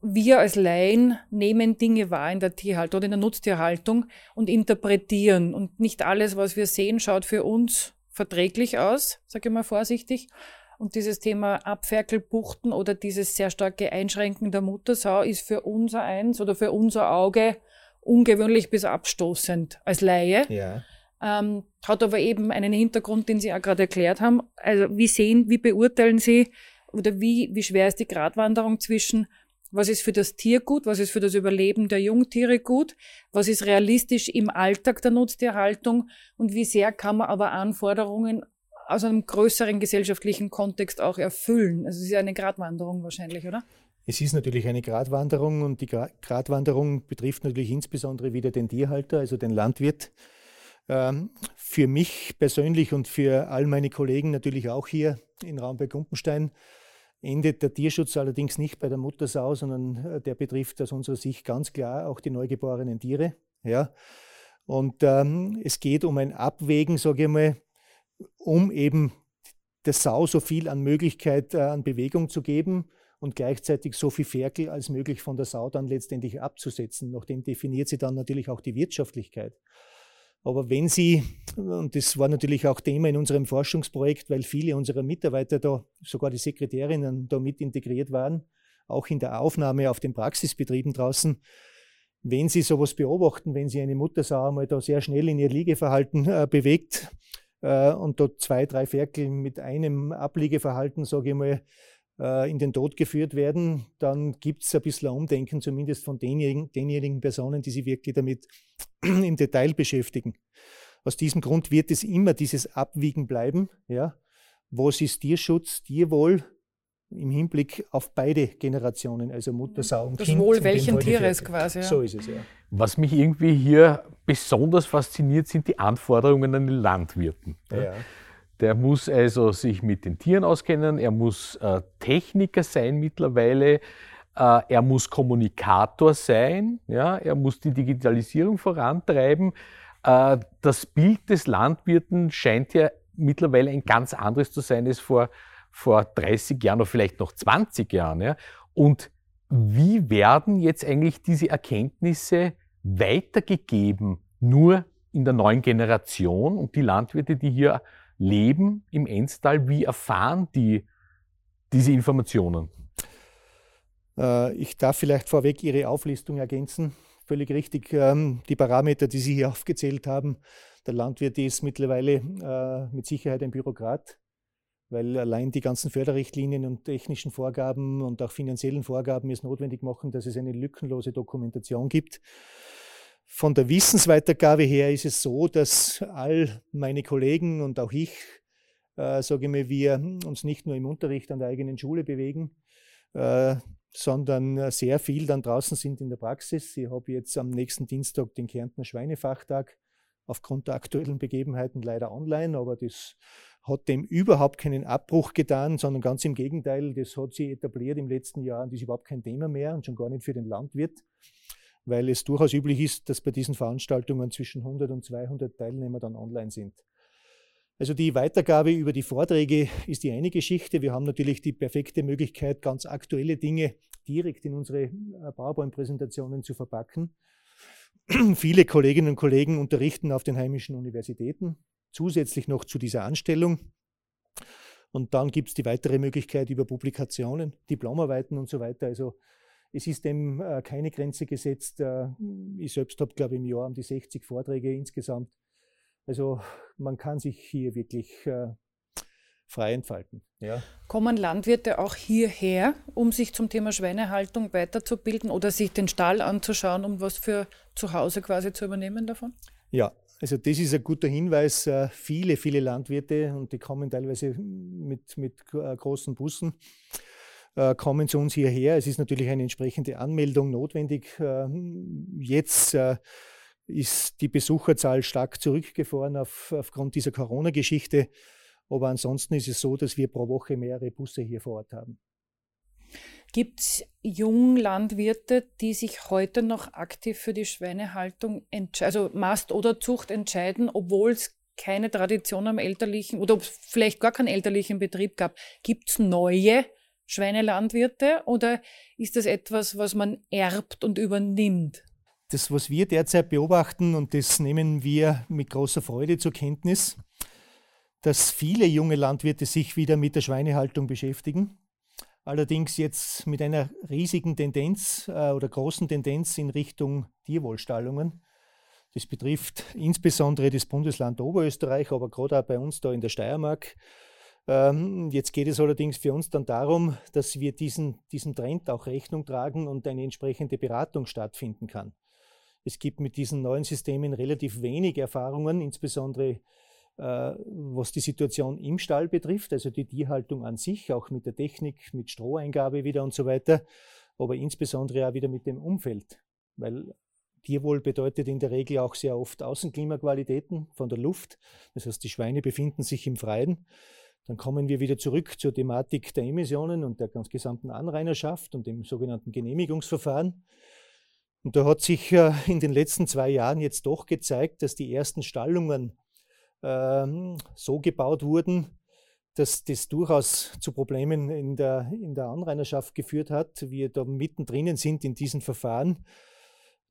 wir als Laien nehmen Dinge wahr in der Tierhaltung oder in der Nutztierhaltung und interpretieren. Und nicht alles, was wir sehen, schaut für uns verträglich aus, sage ich mal vorsichtig. Und dieses Thema Abferkelbuchten oder dieses sehr starke Einschränken der Muttersau ist für unser Eins oder für unser Auge ungewöhnlich bis abstoßend als Laie. Ja. Ähm, hat aber eben einen Hintergrund, den Sie auch gerade erklärt haben. Also wie sehen, wie beurteilen Sie oder wie, wie schwer ist die Gratwanderung zwischen was ist für das Tier gut, was ist für das Überleben der Jungtiere gut, was ist realistisch im Alltag der Nutztierhaltung und wie sehr kann man aber Anforderungen aus einem größeren gesellschaftlichen Kontext auch erfüllen. Also es ist ja eine Gratwanderung wahrscheinlich, oder? Es ist natürlich eine Gratwanderung und die Gratwanderung betrifft natürlich insbesondere wieder den Tierhalter, also den Landwirt. Ähm, für mich persönlich und für all meine Kollegen natürlich auch hier in Raumberg-Gumpenstein endet der Tierschutz allerdings nicht bei der Muttersau, sondern äh, der betrifft aus unserer Sicht ganz klar auch die neugeborenen Tiere. Ja. Und ähm, es geht um ein Abwägen, sage ich mal, um eben der Sau so viel an Möglichkeit äh, an Bewegung zu geben und gleichzeitig so viel Ferkel als möglich von der Sau dann letztendlich abzusetzen. Nachdem definiert sie dann natürlich auch die Wirtschaftlichkeit. Aber wenn Sie, und das war natürlich auch Thema in unserem Forschungsprojekt, weil viele unserer Mitarbeiter da, sogar die Sekretärinnen da mit integriert waren, auch in der Aufnahme auf den Praxisbetrieben draußen, wenn Sie sowas beobachten, wenn Sie eine Muttersau einmal da sehr schnell in ihr Liegeverhalten äh, bewegt äh, und dort zwei, drei Ferkel mit einem Abliegeverhalten, sage ich mal, in den Tod geführt werden, dann gibt es ein bisschen Umdenken, zumindest von denjenigen, denjenigen Personen, die sich wirklich damit im Detail beschäftigen. Aus diesem Grund wird es immer dieses Abwiegen bleiben. Ja? Was ist Tierschutz, Tierwohl im Hinblick auf beide Generationen, also Mutter, Sau und das Kind. Das Wohl welchen Tieres quasi. Ja. So ist es, ja. Was mich irgendwie hier besonders fasziniert, sind die Anforderungen an die Landwirten. Ja. Der muss also sich mit den Tieren auskennen, er muss äh, Techniker sein mittlerweile, äh, er muss Kommunikator sein, ja, er muss die Digitalisierung vorantreiben. Äh, das Bild des Landwirten scheint ja mittlerweile ein ganz anderes zu sein als vor, vor 30 Jahren oder vielleicht noch 20 Jahren. Ja. Und wie werden jetzt eigentlich diese Erkenntnisse weitergegeben, nur in der neuen Generation und die Landwirte, die hier leben im Enstal, wie erfahren die diese Informationen? Äh, ich darf vielleicht vorweg Ihre Auflistung ergänzen. Völlig richtig. Ähm, die Parameter, die Sie hier aufgezählt haben, der Landwirt ist mittlerweile äh, mit Sicherheit ein Bürokrat, weil allein die ganzen Förderrichtlinien und technischen Vorgaben und auch finanziellen Vorgaben es notwendig machen, dass es eine lückenlose Dokumentation gibt. Von der Wissensweitergabe her ist es so, dass all meine Kollegen und auch ich, äh, sage ich mal, wir uns nicht nur im Unterricht an der eigenen Schule bewegen, äh, sondern sehr viel dann draußen sind in der Praxis. Ich habe jetzt am nächsten Dienstag den Kärntner Schweinefachtag aufgrund der aktuellen Begebenheiten leider online, aber das hat dem überhaupt keinen Abbruch getan, sondern ganz im Gegenteil, das hat sich etabliert im letzten Jahr und ist überhaupt kein Thema mehr und schon gar nicht für den Landwirt weil es durchaus üblich ist, dass bei diesen Veranstaltungen zwischen 100 und 200 Teilnehmer dann online sind. Also die Weitergabe über die Vorträge ist die eine Geschichte. Wir haben natürlich die perfekte Möglichkeit, ganz aktuelle Dinge direkt in unsere äh, PowerPoint-Präsentationen zu verpacken. Viele Kolleginnen und Kollegen unterrichten auf den heimischen Universitäten, zusätzlich noch zu dieser Anstellung. Und dann gibt es die weitere Möglichkeit über Publikationen, Diplomarbeiten und so weiter. Also es ist dem äh, keine Grenze gesetzt. Äh, ich selbst habe, glaube ich, im Jahr um die 60 Vorträge insgesamt. Also man kann sich hier wirklich äh, frei entfalten. Ja. Kommen Landwirte auch hierher, um sich zum Thema Schweinehaltung weiterzubilden oder sich den Stall anzuschauen, um was für zu Hause quasi zu übernehmen davon? Ja, also das ist ein guter Hinweis. Viele, viele Landwirte, und die kommen teilweise mit, mit großen Bussen, kommen zu uns hierher. Es ist natürlich eine entsprechende Anmeldung notwendig. Äh, jetzt äh, ist die Besucherzahl stark zurückgefahren auf, aufgrund dieser Corona-Geschichte. Aber ansonsten ist es so, dass wir pro Woche mehrere Busse hier vor Ort haben. Gibt es Junglandwirte, die sich heute noch aktiv für die Schweinehaltung, also Mast oder Zucht entscheiden, obwohl es keine Tradition am elterlichen oder vielleicht gar keinen elterlichen Betrieb gab? Gibt es neue Schweinelandwirte oder ist das etwas, was man erbt und übernimmt? Das, was wir derzeit beobachten, und das nehmen wir mit großer Freude zur Kenntnis, dass viele junge Landwirte sich wieder mit der Schweinehaltung beschäftigen. Allerdings jetzt mit einer riesigen Tendenz äh, oder großen Tendenz in Richtung Tierwohlstallungen. Das betrifft insbesondere das Bundesland Oberösterreich, aber gerade auch bei uns da in der Steiermark ähm, jetzt geht es allerdings für uns dann darum, dass wir diesen, diesem Trend auch Rechnung tragen und eine entsprechende Beratung stattfinden kann. Es gibt mit diesen neuen Systemen relativ wenig Erfahrungen, insbesondere äh, was die Situation im Stall betrifft, also die Tierhaltung an sich, auch mit der Technik, mit Stroheingabe wieder und so weiter, aber insbesondere auch wieder mit dem Umfeld, weil Tierwohl bedeutet in der Regel auch sehr oft Außenklimaqualitäten von der Luft. Das heißt, die Schweine befinden sich im Freien. Dann kommen wir wieder zurück zur Thematik der Emissionen und der ganz gesamten Anrainerschaft und dem sogenannten Genehmigungsverfahren. Und da hat sich äh, in den letzten zwei Jahren jetzt doch gezeigt, dass die ersten Stallungen ähm, so gebaut wurden, dass das durchaus zu Problemen in der, in der Anrainerschaft geführt hat. Wir da mittendrin sind in diesen Verfahren.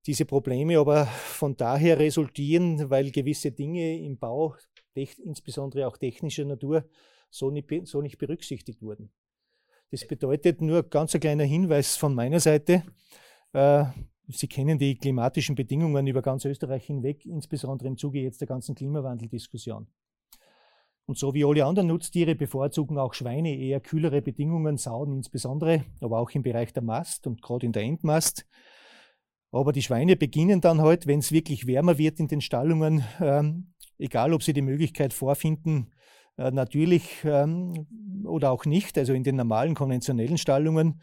Diese Probleme aber von daher resultieren, weil gewisse Dinge im Bau, insbesondere auch technischer Natur, so nicht, so nicht berücksichtigt wurden. Das bedeutet nur ganz ein kleiner Hinweis von meiner Seite. Äh, Sie kennen die klimatischen Bedingungen über ganz Österreich hinweg, insbesondere im Zuge jetzt der ganzen Klimawandeldiskussion. Und so wie alle anderen Nutztiere bevorzugen auch Schweine eher kühlere Bedingungen, Sauen insbesondere, aber auch im Bereich der Mast und gerade in der Endmast. Aber die Schweine beginnen dann halt, wenn es wirklich wärmer wird in den Stallungen, ähm, egal ob sie die Möglichkeit vorfinden, äh, natürlich ähm, oder auch nicht, also in den normalen konventionellen Stallungen,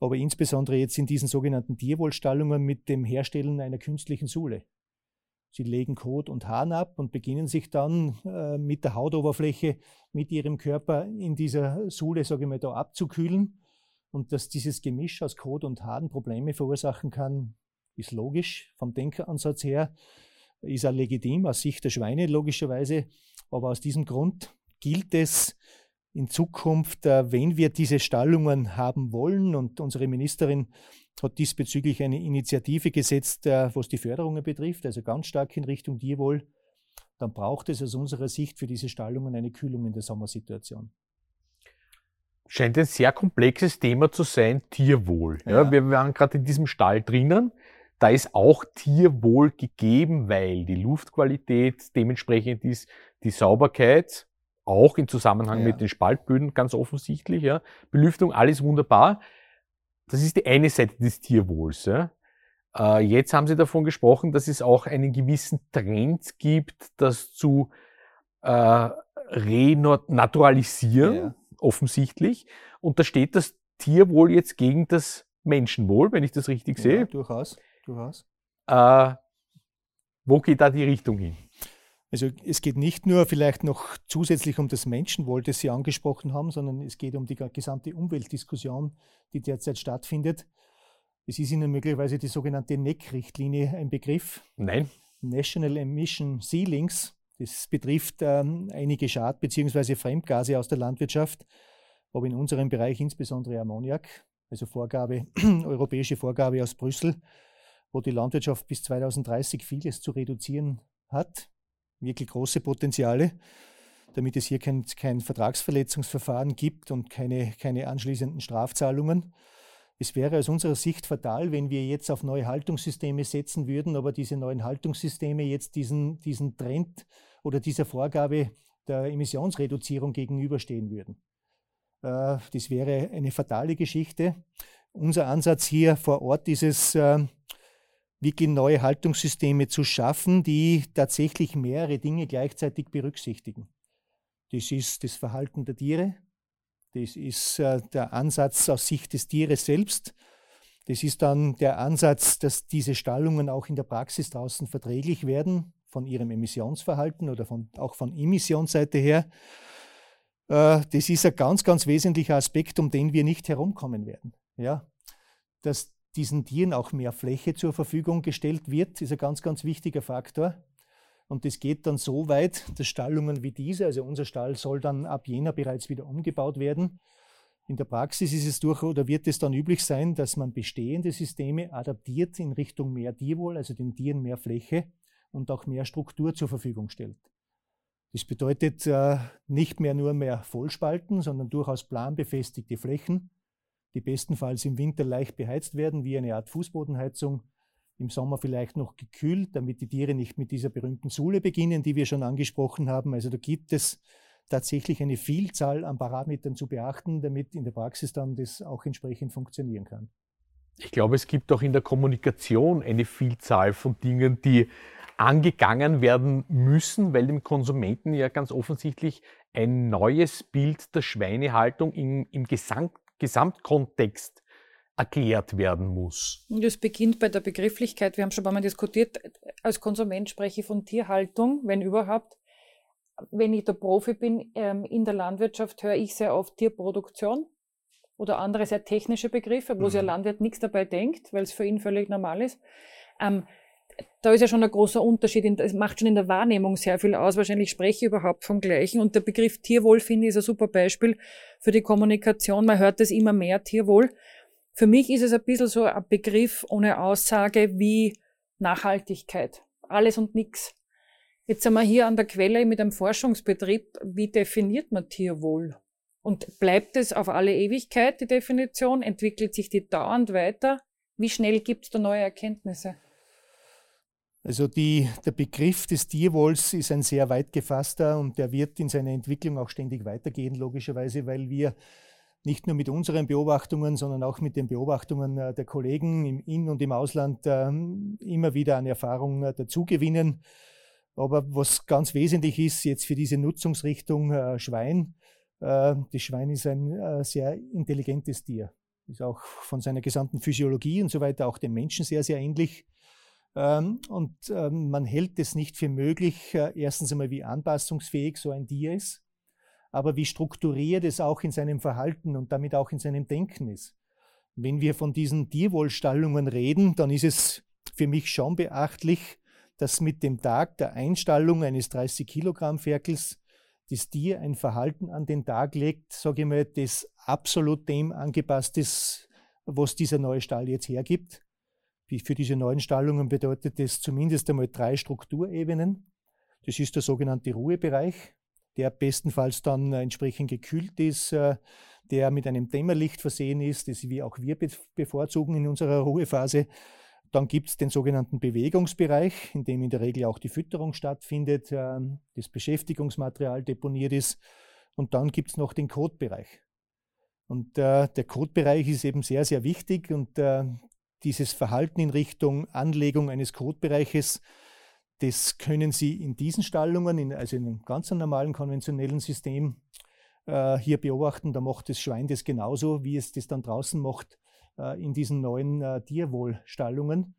aber insbesondere jetzt in diesen sogenannten Tierwohlstallungen mit dem Herstellen einer künstlichen Sohle. Sie legen Kot und Hahn ab und beginnen sich dann äh, mit der Hautoberfläche, mit ihrem Körper in dieser Sohle, sage ich mal, da abzukühlen. Und dass dieses Gemisch aus Kot und Hahn Probleme verursachen kann, ist logisch vom Denkansatz her, ist auch legitim aus Sicht der Schweine logischerweise. Aber aus diesem Grund gilt es in Zukunft, äh, wenn wir diese Stallungen haben wollen, und unsere Ministerin hat diesbezüglich eine Initiative gesetzt, äh, was die Förderungen betrifft, also ganz stark in Richtung Tierwohl, dann braucht es aus unserer Sicht für diese Stallungen eine Kühlung in der Sommersituation. Scheint ein sehr komplexes Thema zu sein, Tierwohl. Ja. ja wir waren gerade in diesem Stall drinnen. Da ist auch Tierwohl gegeben, weil die Luftqualität dementsprechend ist, die Sauberkeit, auch im Zusammenhang ja. mit den Spaltböden ganz offensichtlich. Ja. Belüftung, alles wunderbar. Das ist die eine Seite des Tierwohls. Ja. Äh, jetzt haben Sie davon gesprochen, dass es auch einen gewissen Trend gibt, das zu äh, renaturalisieren, ja. offensichtlich. Und da steht das Tierwohl jetzt gegen das Menschenwohl, wenn ich das richtig sehe. Durchaus, durchaus. Äh, wo geht da die Richtung hin? Also es geht nicht nur vielleicht noch zusätzlich um das Menschenwohl, das Sie angesprochen haben, sondern es geht um die gesamte Umweltdiskussion, die derzeit stattfindet. Es ist Ihnen möglicherweise die sogenannte NEC-Richtlinie ein Begriff. Nein. National Emission Ceilings. Das betrifft ähm, einige Schad- bzw. Fremdgase aus der Landwirtschaft, aber in unserem Bereich insbesondere Ammoniak, also Vorgabe, europäische Vorgabe aus Brüssel, wo die Landwirtschaft bis 2030 vieles zu reduzieren hat wirklich große Potenziale, damit es hier kein, kein Vertragsverletzungsverfahren gibt und keine, keine anschließenden Strafzahlungen. Es wäre aus unserer Sicht fatal, wenn wir jetzt auf neue Haltungssysteme setzen würden, aber diese neuen Haltungssysteme jetzt diesen, diesen Trend oder dieser Vorgabe der Emissionsreduzierung gegenüberstehen würden. Äh, das wäre eine fatale Geschichte. Unser Ansatz hier vor Ort ist es, äh, wirklich neue Haltungssysteme zu schaffen, die tatsächlich mehrere Dinge gleichzeitig berücksichtigen. Das ist das Verhalten der Tiere, das ist äh, der Ansatz aus Sicht des Tieres selbst, das ist dann der Ansatz, dass diese Stallungen auch in der Praxis draußen verträglich werden von ihrem Emissionsverhalten oder von, auch von Emissionsseite her. Äh, das ist ein ganz, ganz wesentlicher Aspekt, um den wir nicht herumkommen werden. Ja? Dass diesen Tieren auch mehr Fläche zur Verfügung gestellt wird, ist ein ganz, ganz wichtiger Faktor. Und das geht dann so weit, dass Stallungen wie diese, also unser Stall soll dann ab Jänner bereits wieder umgebaut werden. In der Praxis ist es durch oder wird es dann üblich sein, dass man bestehende Systeme adaptiert in Richtung mehr Tierwohl, also den Tieren mehr Fläche und auch mehr Struktur zur Verfügung stellt. Das bedeutet äh, nicht mehr nur mehr Vollspalten, sondern durchaus planbefestigte Flächen die bestenfalls im Winter leicht beheizt werden, wie eine Art Fußbodenheizung, im Sommer vielleicht noch gekühlt, damit die Tiere nicht mit dieser berühmten Sule beginnen, die wir schon angesprochen haben. Also da gibt es tatsächlich eine Vielzahl an Parametern zu beachten, damit in der Praxis dann das auch entsprechend funktionieren kann. Ich glaube, es gibt auch in der Kommunikation eine Vielzahl von Dingen, die angegangen werden müssen, weil dem Konsumenten ja ganz offensichtlich ein neues Bild der Schweinehaltung im, im Gesamt Gesamtkontext erklärt werden muss. Das beginnt bei der Begrifflichkeit. Wir haben schon ein paar Mal diskutiert. Als Konsument spreche ich von Tierhaltung, wenn überhaupt. Wenn ich der Profi bin ähm, in der Landwirtschaft, höre ich sehr oft Tierproduktion oder andere sehr technische Begriffe, wo mhm. sich ein Landwirt nichts dabei denkt, weil es für ihn völlig normal ist. Da ist ja schon ein großer Unterschied. Es macht schon in der Wahrnehmung sehr viel aus. Wahrscheinlich spreche ich überhaupt vom Gleichen. Und der Begriff Tierwohl, finde ich, ist ein super Beispiel für die Kommunikation. Man hört das immer mehr, Tierwohl. Für mich ist es ein bisschen so ein Begriff ohne Aussage wie Nachhaltigkeit. Alles und nichts. Jetzt sind wir hier an der Quelle mit einem Forschungsbetrieb. Wie definiert man Tierwohl? Und bleibt es auf alle Ewigkeit, die Definition? Entwickelt sich die dauernd weiter? Wie schnell gibt es da neue Erkenntnisse? Also die, der Begriff des Tierwohls ist ein sehr weit gefasster und der wird in seiner Entwicklung auch ständig weitergehen, logischerweise, weil wir nicht nur mit unseren Beobachtungen, sondern auch mit den Beobachtungen äh, der Kollegen im In- und im Ausland ähm, immer wieder an Erfahrung äh, dazugewinnen. Aber was ganz wesentlich ist jetzt für diese Nutzungsrichtung äh, Schwein, das Schwein ist ein sehr intelligentes Tier. Ist auch von seiner gesamten Physiologie und so weiter auch dem Menschen sehr, sehr ähnlich. Ähm, und ähm, man hält es nicht für möglich, erstens einmal wie anpassungsfähig so ein Tier ist aber wie strukturiert es auch in seinem Verhalten und damit auch in seinem Denken ist. Wenn wir von diesen Tierwohlstallungen reden, dann ist es für mich schon beachtlich, dass mit dem Tag der Einstallung eines 30 Kilogramm Ferkels das Tier ein Verhalten an den Tag legt, sage ich mal, das absolut dem angepasst ist, was dieser neue Stall jetzt hergibt. Für diese neuen Stallungen bedeutet das zumindest einmal drei Strukturebenen. Das ist der sogenannte Ruhebereich, der bestenfalls dann entsprechend gekühlt ist, äh, der mit einem Dämmerlicht versehen ist, das wie auch wir bevorzugen in unserer Ruhephase. Dann gibt es den sogenannten Bewegungsbereich, in dem in der Regel auch die Fütterung stattfindet, ähm, das Beschäftigungsmaterial deponiert ist. Und dann gibt es noch den Kotbereich. Und äh, der Kotbereich ist eben sehr, sehr wichtig und äh, dieses Verhalten in Richtung Anlegung eines Kotbereiches das können Sie in diesen Stallungen, in, also in einem ganz normalen konventionellen System, äh, hier beobachten. Da macht das Schwein das genauso, wie es das dann draußen macht äh, in diesen neuen äh, Tierwohlstallungen.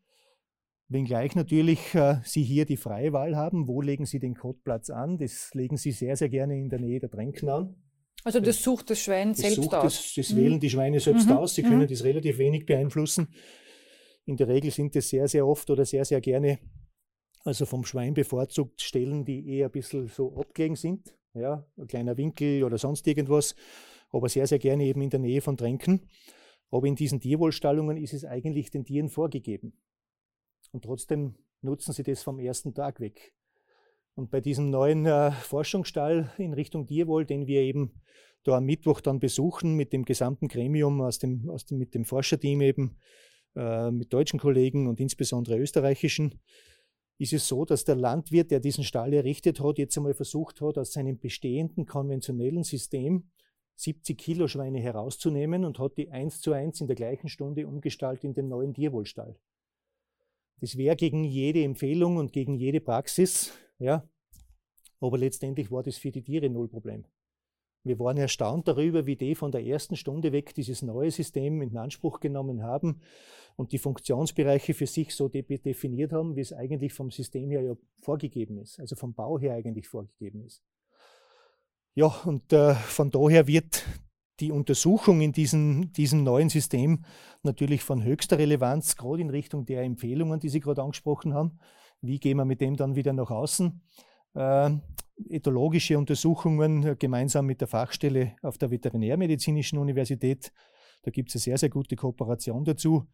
Wenngleich natürlich äh, Sie hier die freie Wahl haben, wo legen Sie den Kotplatz an. Das legen Sie sehr, sehr gerne in der Nähe der Tränken an. Also das sucht das Schwein das selbst aus. Das, das mhm. wählen die Schweine selbst mhm. aus. Sie können mhm. das relativ wenig beeinflussen. In der Regel sind es sehr, sehr oft oder sehr, sehr gerne also vom Schwein bevorzugt Stellen, die eher ein bisschen so abgelegen sind, ja, ein kleiner Winkel oder sonst irgendwas, aber sehr, sehr gerne eben in der Nähe von Tränken. Aber in diesen Tierwohlstallungen ist es eigentlich den Tieren vorgegeben. Und trotzdem nutzen sie das vom ersten Tag weg. Und bei diesem neuen äh, Forschungsstall in Richtung Tierwohl, den wir eben da am Mittwoch dann besuchen mit dem gesamten Gremium, aus dem, aus dem, mit dem Forscherteam eben, äh, mit deutschen Kollegen und insbesondere österreichischen, ist es so, dass der Landwirt, der diesen Stall errichtet hat, jetzt einmal versucht hat, aus seinem bestehenden konventionellen System 70 Kilo Schweine herauszunehmen und hat die eins zu eins in der gleichen Stunde umgestaltet in den neuen Tierwohlstall. Das wäre gegen jede Empfehlung und gegen jede Praxis, ja. Aber letztendlich war das für die Tiere null Problem. Wir waren erstaunt darüber, wie die von der ersten Stunde weg dieses neue System in Anspruch genommen haben und die Funktionsbereiche für sich so definiert haben, wie es eigentlich vom System her ja vorgegeben ist, also vom Bau her eigentlich vorgegeben ist. Ja, und äh, von daher wird die Untersuchung in diesem, diesem neuen System natürlich von höchster Relevanz, gerade in Richtung der Empfehlungen, die Sie gerade angesprochen haben. Wie gehen wir mit dem dann wieder nach außen? Äh, ethologische Untersuchungen äh, gemeinsam mit der Fachstelle auf der Veterinärmedizinischen Universität. Da gibt es eine sehr, sehr gute Kooperation dazu.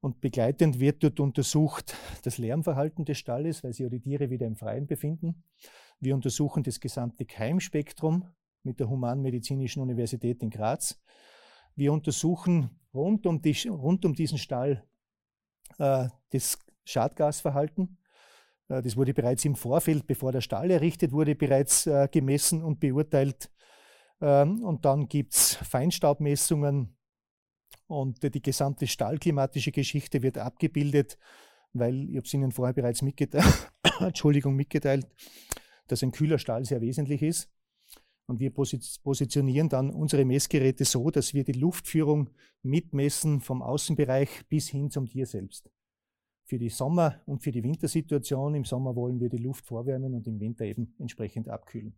Und begleitend wird dort untersucht das Lärmverhalten des Stalles, weil sich die Tiere wieder im Freien befinden. Wir untersuchen das gesamte Keimspektrum mit der Humanmedizinischen Universität in Graz. Wir untersuchen rund um, die, rund um diesen Stall äh, das Schadgasverhalten. Äh, das wurde bereits im Vorfeld, bevor der Stall errichtet wurde, bereits äh, gemessen und beurteilt. Ähm, und dann gibt es Feinstaubmessungen und die gesamte stallklimatische Geschichte wird abgebildet, weil ich habe es Ihnen vorher bereits mitgeteilt, Entschuldigung, mitgeteilt, dass ein kühler Stall sehr wesentlich ist. Und wir positionieren dann unsere Messgeräte so, dass wir die Luftführung mitmessen vom Außenbereich bis hin zum Tier selbst. Für die Sommer- und für die Wintersituation. Im Sommer wollen wir die Luft vorwärmen und im Winter eben entsprechend abkühlen.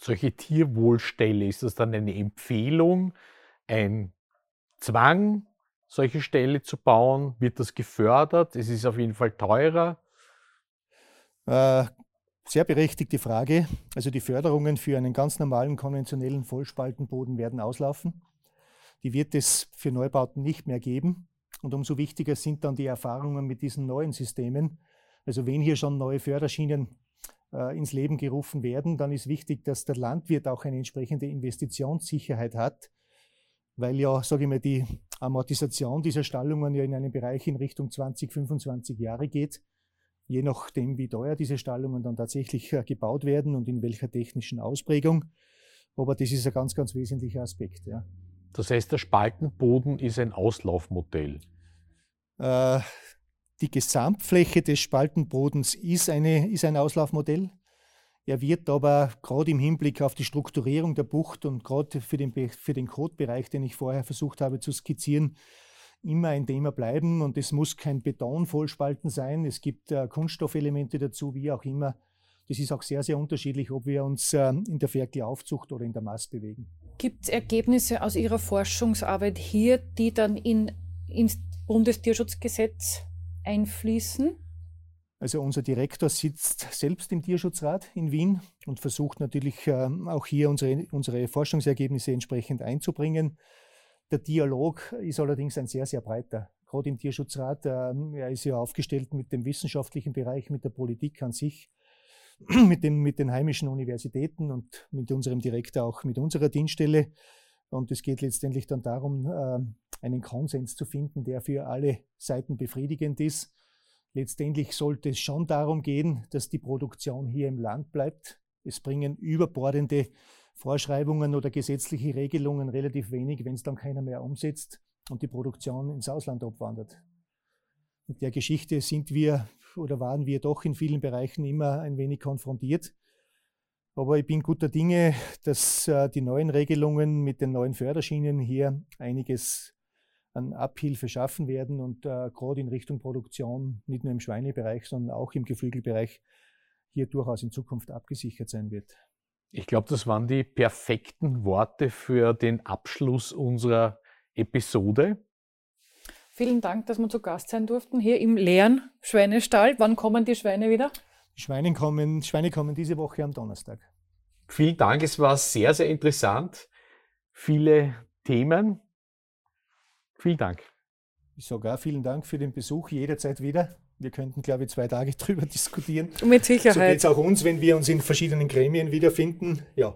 Solche Tierwohlställe, ist das dann eine Empfehlung, ein Zwang, solche Ställe zu bauen? Wird das gefördert? Es ist auf jeden Fall teurer. Äh, sehr berechtigte Frage. Also die Förderungen für einen ganz normalen konventionellen Vollspaltenboden werden auslaufen. Die wird es für Neubauten nicht mehr geben. Und umso wichtiger sind dann die Erfahrungen mit diesen neuen Systemen. Also wenn hier schon neue Förderschienen äh, ins Leben gerufen werden, dann ist wichtig, dass der Landwirt auch eine entsprechende Investitionssicherheit hat, weil ja, sage ich mal, die Amortisation dieser Stallungen ja in einem Bereich in Richtung 20, 25 Jahre geht je nachdem, wie teuer diese Stallungen dann tatsächlich äh, gebaut werden und in welcher technischen Ausprägung. Aber das ist ein ganz, ganz wesentlicher Aspekt. Ja. Das heißt, der Spaltenboden ist ein Auslaufmodell. Äh, die Gesamtfläche des Spaltenbodens ist, eine, ist ein Auslaufmodell. Er wird aber gerade im Hinblick auf die Strukturierung der Bucht und gerade für den, für den Codebereich, den ich vorher versucht habe zu skizzieren, immer ein Thema bleiben und es muss kein Betonvollspalten sein. Es gibt äh, Kunststoffelemente dazu, wie auch immer. Das ist auch sehr, sehr unterschiedlich, ob wir uns äh, in der Ferkelaufzucht oder in der Mast bewegen. Gibt es Ergebnisse aus Ihrer Forschungsarbeit hier, die dann in, ins Bundestierschutzgesetz einfließen? Also unser Direktor sitzt selbst im Tierschutzrat in Wien und versucht natürlich äh, auch hier unsere, unsere Forschungsergebnisse entsprechend einzubringen. Der Dialog ist allerdings ein sehr, sehr breiter. Gerade im Tierschutzrat, ähm, er ist ja aufgestellt mit dem wissenschaftlichen Bereich, mit der Politik an sich, mit, dem, mit den heimischen Universitäten und mit unserem Direktor auch mit unserer Dienststelle. Und es geht letztendlich dann darum, ähm, einen Konsens zu finden, der für alle Seiten befriedigend ist. Letztendlich sollte es schon darum gehen, dass die Produktion hier im Land bleibt. Es bringen überbordende Vorschreibungen oder gesetzliche Regelungen relativ wenig, wenn es dann keiner mehr umsetzt und die Produktion ins Ausland abwandert. Mit der Geschichte sind wir oder waren wir doch in vielen Bereichen immer ein wenig konfrontiert. Aber ich bin guter Dinge, dass äh, die neuen Regelungen mit den neuen Förderschienen hier einiges an Abhilfe schaffen werden und äh, gerade in Richtung Produktion, nicht nur im Schweinebereich, sondern auch im Geflügelbereich, hier durchaus in Zukunft abgesichert sein wird. Ich glaube, das waren die perfekten Worte für den Abschluss unserer Episode. Vielen Dank, dass wir zu Gast sein durften hier im leeren Schweinestall. Wann kommen die Schweine wieder? Die Schweine kommen, Schweine kommen diese Woche am Donnerstag. Vielen Dank, es war sehr, sehr interessant. Viele Themen. Vielen Dank. Ich sage auch vielen Dank für den Besuch, jederzeit wieder. Wir könnten, glaube ich, zwei Tage drüber diskutieren. Mit Sicherheit. So geht es auch uns, wenn wir uns in verschiedenen Gremien wiederfinden. Ja.